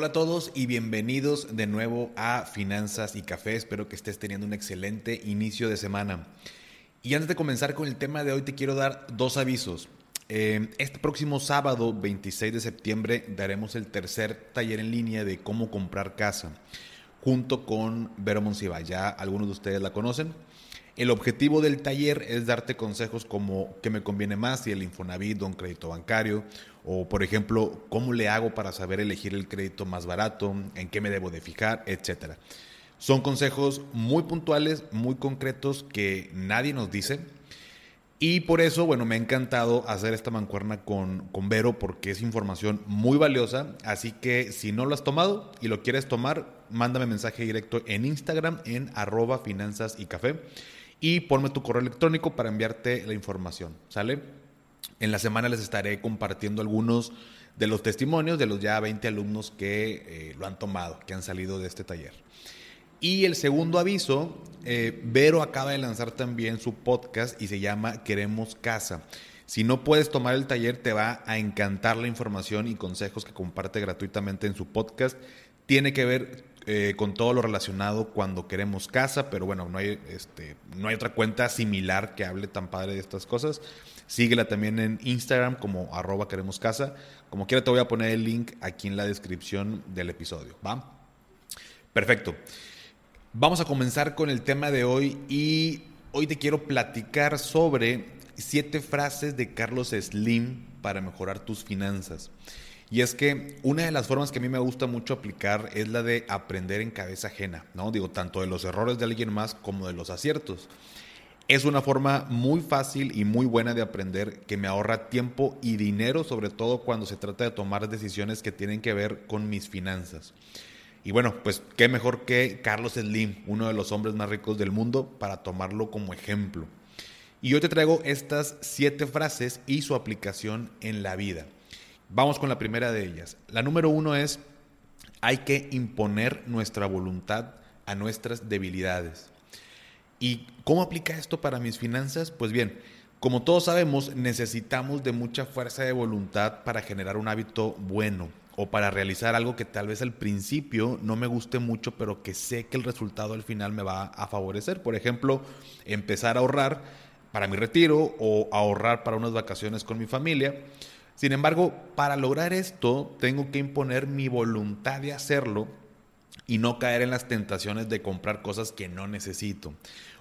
Hola a todos y bienvenidos de nuevo a Finanzas y Café. Espero que estés teniendo un excelente inicio de semana. Y antes de comenzar con el tema de hoy te quiero dar dos avisos. Eh, este próximo sábado 26 de septiembre daremos el tercer taller en línea de cómo comprar casa junto con Vero Monsiva. Ya algunos de ustedes la conocen. El objetivo del taller es darte consejos como qué me conviene más, si el Infonavit o un crédito bancario, o por ejemplo, cómo le hago para saber elegir el crédito más barato, en qué me debo de fijar, etcétera. Son consejos muy puntuales, muy concretos que nadie nos dice. Y por eso, bueno, me ha encantado hacer esta mancuerna con, con Vero porque es información muy valiosa. Así que si no lo has tomado y lo quieres tomar, mándame mensaje directo en Instagram en arroba finanzas y café y ponme tu correo electrónico para enviarte la información, ¿sale? En la semana les estaré compartiendo algunos de los testimonios de los ya 20 alumnos que eh, lo han tomado, que han salido de este taller. Y el segundo aviso, eh, Vero acaba de lanzar también su podcast y se llama Queremos Casa. Si no puedes tomar el taller, te va a encantar la información y consejos que comparte gratuitamente en su podcast. Tiene que ver eh, con todo lo relacionado cuando queremos casa, pero bueno, no hay, este, no hay otra cuenta similar que hable tan padre de estas cosas. Síguela también en Instagram como arroba queremos casa. Como quiera te voy a poner el link aquí en la descripción del episodio. ¿Va? Perfecto. Vamos a comenzar con el tema de hoy y hoy te quiero platicar sobre siete frases de Carlos Slim para mejorar tus finanzas. Y es que una de las formas que a mí me gusta mucho aplicar es la de aprender en cabeza ajena, ¿no? Digo, tanto de los errores de alguien más como de los aciertos. Es una forma muy fácil y muy buena de aprender que me ahorra tiempo y dinero, sobre todo cuando se trata de tomar decisiones que tienen que ver con mis finanzas. Y bueno, pues qué mejor que Carlos Slim, uno de los hombres más ricos del mundo, para tomarlo como ejemplo. Y yo te traigo estas siete frases y su aplicación en la vida. Vamos con la primera de ellas. La número uno es, hay que imponer nuestra voluntad a nuestras debilidades. ¿Y cómo aplica esto para mis finanzas? Pues bien, como todos sabemos, necesitamos de mucha fuerza de voluntad para generar un hábito bueno o para realizar algo que tal vez al principio no me guste mucho, pero que sé que el resultado al final me va a favorecer. Por ejemplo, empezar a ahorrar para mi retiro o ahorrar para unas vacaciones con mi familia. Sin embargo, para lograr esto, tengo que imponer mi voluntad de hacerlo y no caer en las tentaciones de comprar cosas que no necesito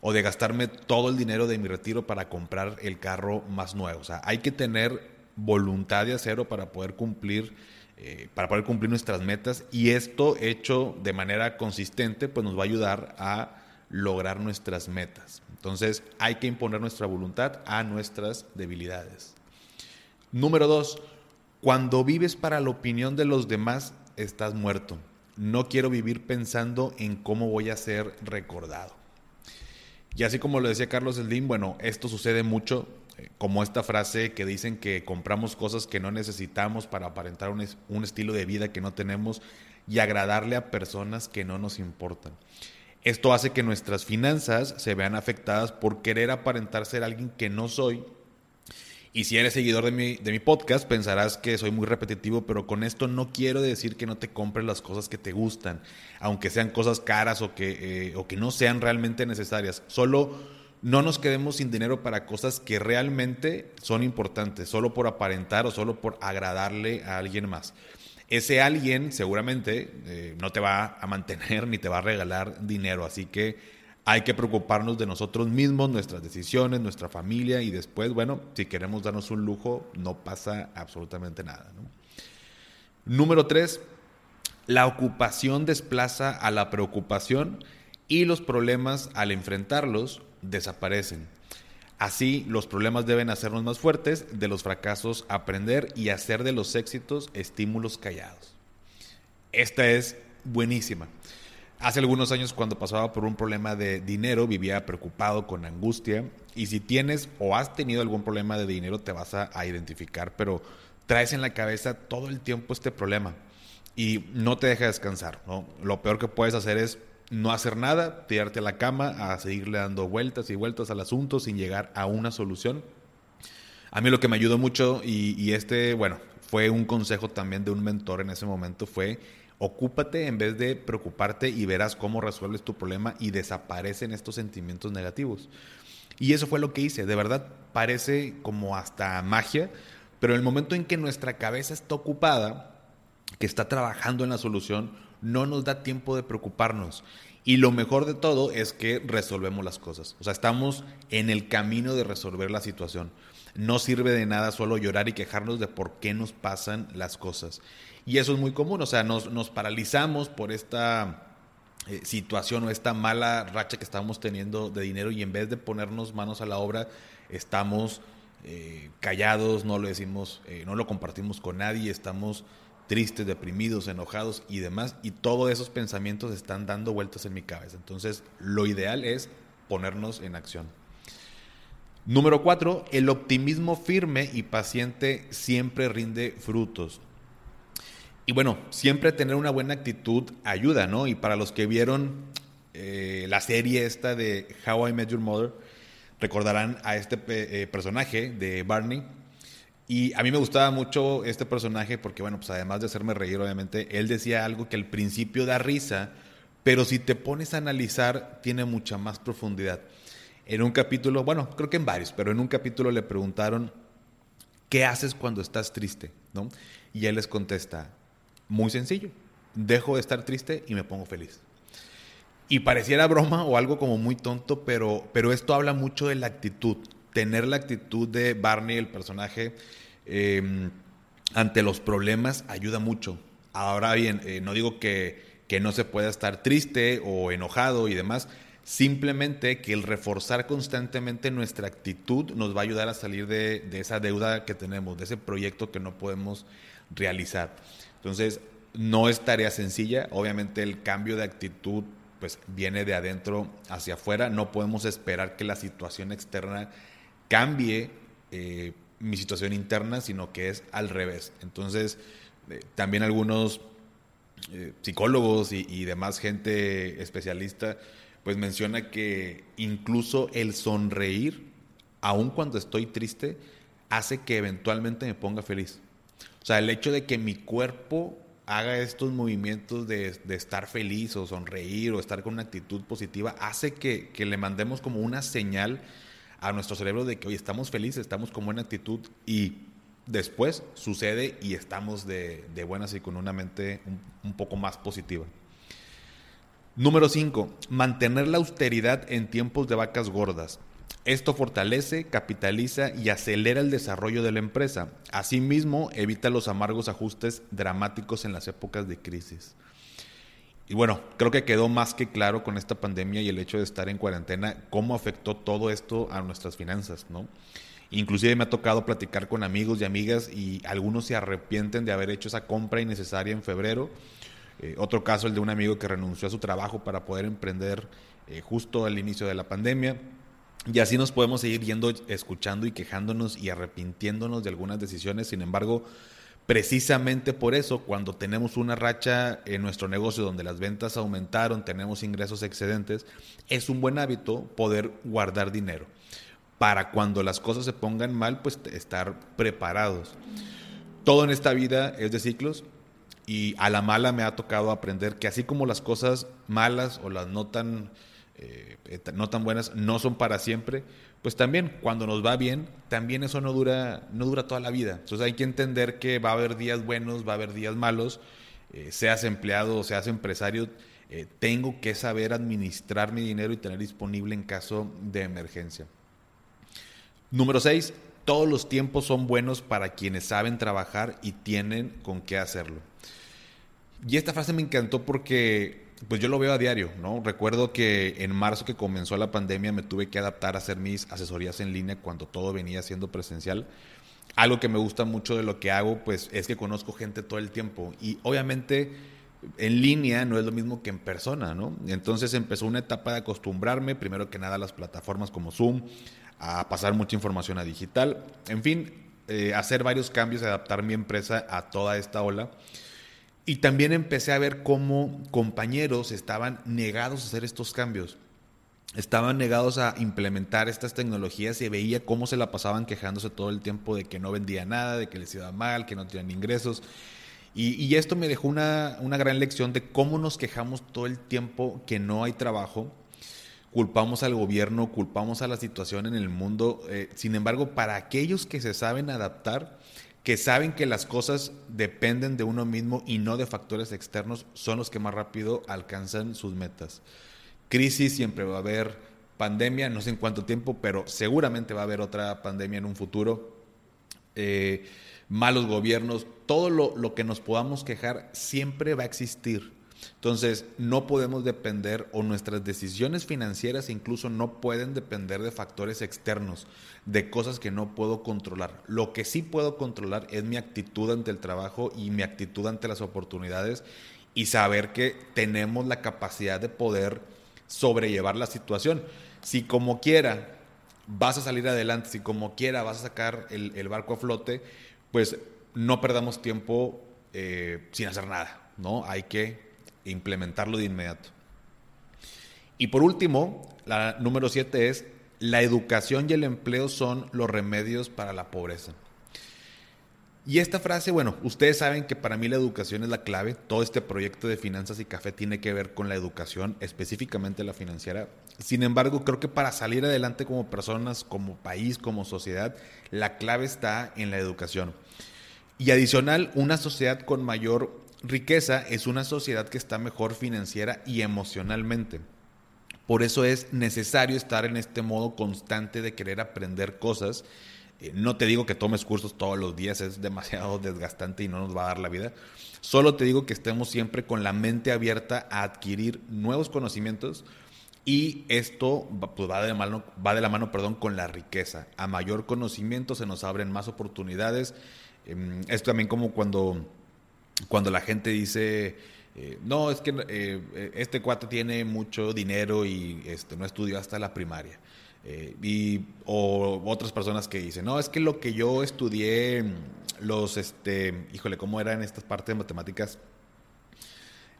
o de gastarme todo el dinero de mi retiro para comprar el carro más nuevo. O sea, hay que tener voluntad de hacerlo para poder cumplir eh, para poder cumplir nuestras metas y esto hecho de manera consistente pues nos va a ayudar a lograr nuestras metas. Entonces hay que imponer nuestra voluntad a nuestras debilidades. Número dos, cuando vives para la opinión de los demás, estás muerto. No quiero vivir pensando en cómo voy a ser recordado. Y así como lo decía Carlos Slim, bueno, esto sucede mucho, eh, como esta frase que dicen que compramos cosas que no necesitamos para aparentar un, un estilo de vida que no tenemos y agradarle a personas que no nos importan. Esto hace que nuestras finanzas se vean afectadas por querer aparentar ser alguien que no soy y si eres seguidor de mi, de mi podcast, pensarás que soy muy repetitivo, pero con esto no quiero decir que no te compres las cosas que te gustan, aunque sean cosas caras o que, eh, o que no sean realmente necesarias. Solo no nos quedemos sin dinero para cosas que realmente son importantes, solo por aparentar o solo por agradarle a alguien más. Ese alguien seguramente eh, no te va a mantener ni te va a regalar dinero, así que hay que preocuparnos de nosotros mismos, nuestras decisiones, nuestra familia y después, bueno, si queremos darnos un lujo, no pasa absolutamente nada. Número tres, la ocupación desplaza a la preocupación y los problemas al enfrentarlos desaparecen. Así, los problemas deben hacernos más fuertes, de los fracasos aprender y hacer de los éxitos estímulos callados. Esta es buenísima. Hace algunos años cuando pasaba por un problema de dinero vivía preocupado, con angustia. Y si tienes o has tenido algún problema de dinero te vas a, identificar, pero traes en la cabeza todo el tiempo este problema y no te deja descansar. ¿no? Lo peor que puedes hacer es no hacer nada, tirarte a la cama, a seguirle dando vueltas y vueltas al asunto sin llegar a una solución. A mí lo que me ayudó mucho y este, bueno, fue un consejo también de un mentor en ese momento, fue ocúpate en vez de preocuparte y verás cómo resuelves tu problema y desaparecen estos sentimientos negativos. Y eso fue lo que hice, de verdad parece como hasta magia, pero en el momento en que nuestra cabeza está ocupada, que está trabajando en la solución, no nos da tiempo de preocuparnos. Y lo mejor de todo es que resolvemos las cosas. O sea, estamos en el camino de resolver la situación. No sirve de nada solo llorar y quejarnos de por qué nos pasan las cosas. Y eso es muy común. O sea, nos, nos paralizamos por esta eh, situación o esta mala racha que estamos teniendo de dinero y en vez de ponernos manos a la obra, estamos eh, callados, no lo decimos, eh, no lo compartimos con nadie, estamos tristes, deprimidos, enojados y demás, y todos esos pensamientos están dando vueltas en mi cabeza. Entonces, lo ideal es ponernos en acción. Número cuatro, el optimismo firme y paciente siempre rinde frutos. Y bueno, siempre tener una buena actitud ayuda, ¿no? Y para los que vieron eh, la serie esta de How I Met Your Mother, recordarán a este eh, personaje de Barney. Y a mí me gustaba mucho este personaje porque, bueno, pues además de hacerme reír, obviamente, él decía algo que al principio da risa, pero si te pones a analizar, tiene mucha más profundidad. En un capítulo, bueno, creo que en varios, pero en un capítulo le preguntaron, ¿qué haces cuando estás triste? ¿No? Y él les contesta, muy sencillo, dejo de estar triste y me pongo feliz. Y pareciera broma o algo como muy tonto, pero, pero esto habla mucho de la actitud. Tener la actitud de Barney, el personaje, em, ante los problemas ayuda mucho. Ahora bien, eh, no digo que, que no se pueda estar triste o enojado y demás, simplemente que el reforzar constantemente nuestra actitud nos va a ayudar a salir de, esa deuda que tenemos, de ese proyecto que no podemos realizar. Entonces, no es tarea sencilla, obviamente el cambio de actitud pues viene de adentro hacia afuera. No podemos esperar que la situación externa cambie eh, mi situación interna, sino que es al revés. Entonces, eh, también algunos eh, psicólogos y, y, demás gente especialista, pues menciona que incluso el sonreír, aun cuando estoy triste, hace que eventualmente me ponga feliz. O sea, el hecho de que mi cuerpo haga estos movimientos de, de, estar feliz o sonreír o estar con una actitud positiva, hace que, que, le mandemos como una señal a nuestro cerebro de que hoy estamos felices, estamos con buena actitud y después sucede y estamos de, de buenas y con una mente un, un poco más positiva. Número 5. Mantener la austeridad en tiempos de vacas gordas. Esto fortalece, capitaliza y acelera el desarrollo de la empresa. Asimismo, evita los amargos ajustes dramáticos en las épocas de crisis. Y bueno, creo que quedó más que claro con esta pandemia y el hecho de estar en cuarentena cómo afectó todo esto a nuestras finanzas, ¿no? Inclusive me ha tocado platicar con amigos y amigas y algunos se arrepienten de haber hecho esa compra innecesaria en febrero. Eh, otro caso, el de un amigo que renunció a su trabajo para poder emprender eh, justo al inicio de la pandemia. Y así nos podemos seguir yendo, escuchando y quejándonos y arrepintiéndonos de algunas decisiones. Sin embargo, precisamente por eso, cuando tenemos una racha en nuestro negocio donde las ventas aumentaron, tenemos ingresos excedentes, es un buen hábito poder guardar dinero. Para cuando las cosas se pongan mal, pues estar preparados. Todo en esta vida es de ciclos y a la mala me ha tocado aprender que así como las cosas malas o las no tan eh, no tan buenas no son para siempre, pues también cuando nos va bien, también eso no dura, no dura toda la vida. Entonces hay que entender que va a haber días buenos, va a haber días malos, eh, seas empleado o seas empresario, eh, tengo que saber administrar mi dinero y tener disponible en caso de emergencia. Número 6. Todos los tiempos son buenos para quienes saben trabajar y tienen con qué hacerlo. Y esta frase me encantó porque pues yo lo veo a diario, ¿no? Recuerdo que en marzo que comenzó la pandemia me tuve que adaptar a hacer mis asesorías en línea cuando todo venía siendo presencial. Algo que me gusta mucho de lo que hago, pues es que conozco gente todo el tiempo y obviamente en línea no es lo mismo que en persona, ¿no? Entonces empezó una etapa de acostumbrarme, primero que nada a las plataformas como Zoom, a pasar mucha información a digital, en fin, eh, hacer varios cambios, adaptar mi empresa a toda esta ola. Y también empecé a ver cómo compañeros estaban negados a hacer estos cambios. Estaban negados a implementar estas tecnologías y veía cómo se la pasaban quejándose todo el tiempo de que no vendía nada, de que les iba mal, que no tenían ingresos. Y, esto me dejó una, una, gran lección de cómo nos quejamos todo el tiempo que no hay trabajo, culpamos al gobierno, culpamos a la situación en el mundo. Eh, sin embargo, para aquellos que se saben adaptar, que saben que las cosas dependen de uno mismo y no de factores externos, son los que más rápido alcanzan sus metas. Crisis siempre va a haber, pandemia, no sé en cuánto tiempo, pero seguramente va a haber otra pandemia en un futuro. Eh, malos gobiernos, todo lo, que nos podamos quejar siempre va a existir. Entonces, no podemos depender o nuestras decisiones financieras incluso no pueden depender de factores externos, de cosas que no puedo controlar. Lo que sí puedo controlar es mi actitud ante el trabajo y mi actitud ante las oportunidades y saber que tenemos la capacidad de poder sobrellevar la situación. Si como quiera vas a salir adelante, si como quiera vas a sacar el barco a flote, pues no perdamos tiempo eh, sin hacer nada, ¿no? Hay que implementarlo de inmediato. Y por último, la número siete es, la educación y el empleo son los remedios para la pobreza. Y esta frase, bueno, ustedes saben que para mí la educación es la clave. Todo este proyecto de finanzas y café tiene que ver con la educación, específicamente la financiera. Sin embargo, creo que para salir adelante como personas, como país, como sociedad, la clave está en la educación. Y adicional, una sociedad con mayor riqueza es una sociedad que está mejor financiera y emocionalmente. Por eso es necesario estar en este modo constante de querer aprender cosas. Eh, no te digo que tomes cursos todos los días, es demasiado desgastante y no nos va a dar la vida. Solo te digo que estemos siempre con la mente abierta a adquirir nuevos conocimientos y esto pues, va, de la mano, va de la mano perdón, con la riqueza. A mayor conocimiento se nos abren más oportunidades Em, es también como cuando, cuando la gente dice, eh, no, es que eh, este cuate tiene mucho dinero y este, no estudió hasta la primaria. Eh, y, o otras personas que dicen, no, es que lo que yo estudié, los, este, híjole, ¿cómo eran estas partes de matemáticas?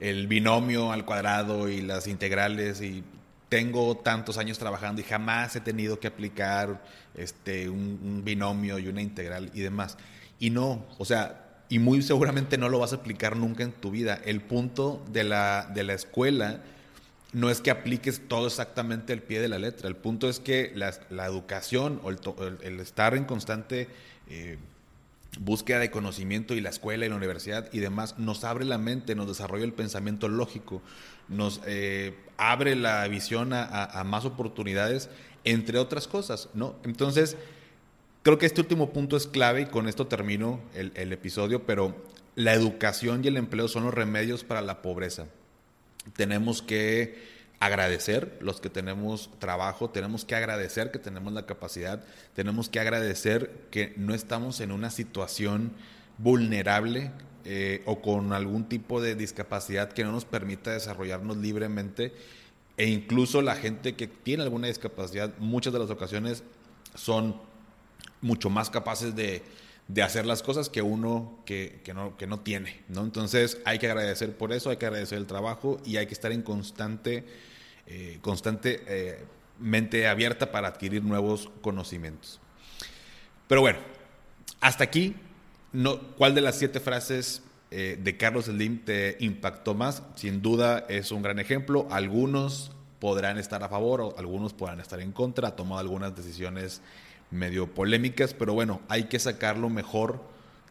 El binomio al cuadrado y las integrales y tengo tantos años trabajando y jamás he tenido que aplicar este, un binomio y una integral y demás. Y no, o sea, y muy seguramente no lo vas a aplicar nunca en tu vida. El punto de la, de la escuela no es que apliques todo exactamente al pie de la letra. El punto es que la, educación o el, estar en constante eh, búsqueda de conocimiento y la escuela y la universidad y demás nos abre la mente, nos desarrolla el pensamiento lógico, nos eh, abre la visión a, a, más oportunidades, entre otras cosas, ¿no? Entonces, Creo que este último punto es clave y con esto termino el, episodio, pero la educación y el empleo son los remedios para la pobreza. Tenemos que agradecer los que tenemos trabajo, tenemos que agradecer que tenemos la capacidad, tenemos que agradecer que no estamos en una situación vulnerable eh, o con algún tipo de discapacidad que no nos permita desarrollarnos libremente e incluso la gente que tiene alguna discapacidad, muchas de las ocasiones son mucho más capaces de, hacer las cosas que uno que, no, que no tiene, ¿no? Entonces hay que agradecer por eso, hay que agradecer el trabajo y hay que estar en constante, eh, constante eh, mente abierta para adquirir nuevos conocimientos. Pero bueno, hasta aquí, no, ¿cuál de las siete frases eh, de Carlos Slim te impactó más? Sin duda es un gran ejemplo. Algunos podrán estar a favor o algunos podrán estar en contra, ha tomado algunas decisiones medio polémicas, pero bueno, hay que sacar lo mejor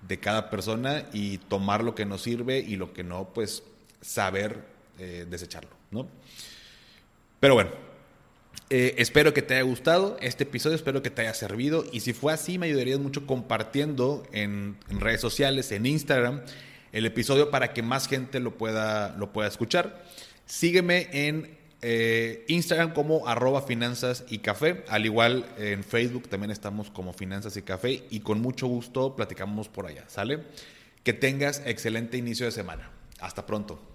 de cada persona y tomar lo que nos sirve y lo que no, pues saber eh, desecharlo, ¿no? Pero bueno, eh, espero que te haya gustado este episodio, espero que te haya servido y si fue así me ayudarías mucho compartiendo en, en redes sociales, en Instagram, el episodio para que más gente lo pueda, lo pueda escuchar. Sígueme en eh, Instagram como arroba finanzas y café. Al igual en Facebook también estamos como finanzas y café y con mucho gusto platicamos por allá. ¿Sale? Que tengas excelente inicio de semana. Hasta pronto.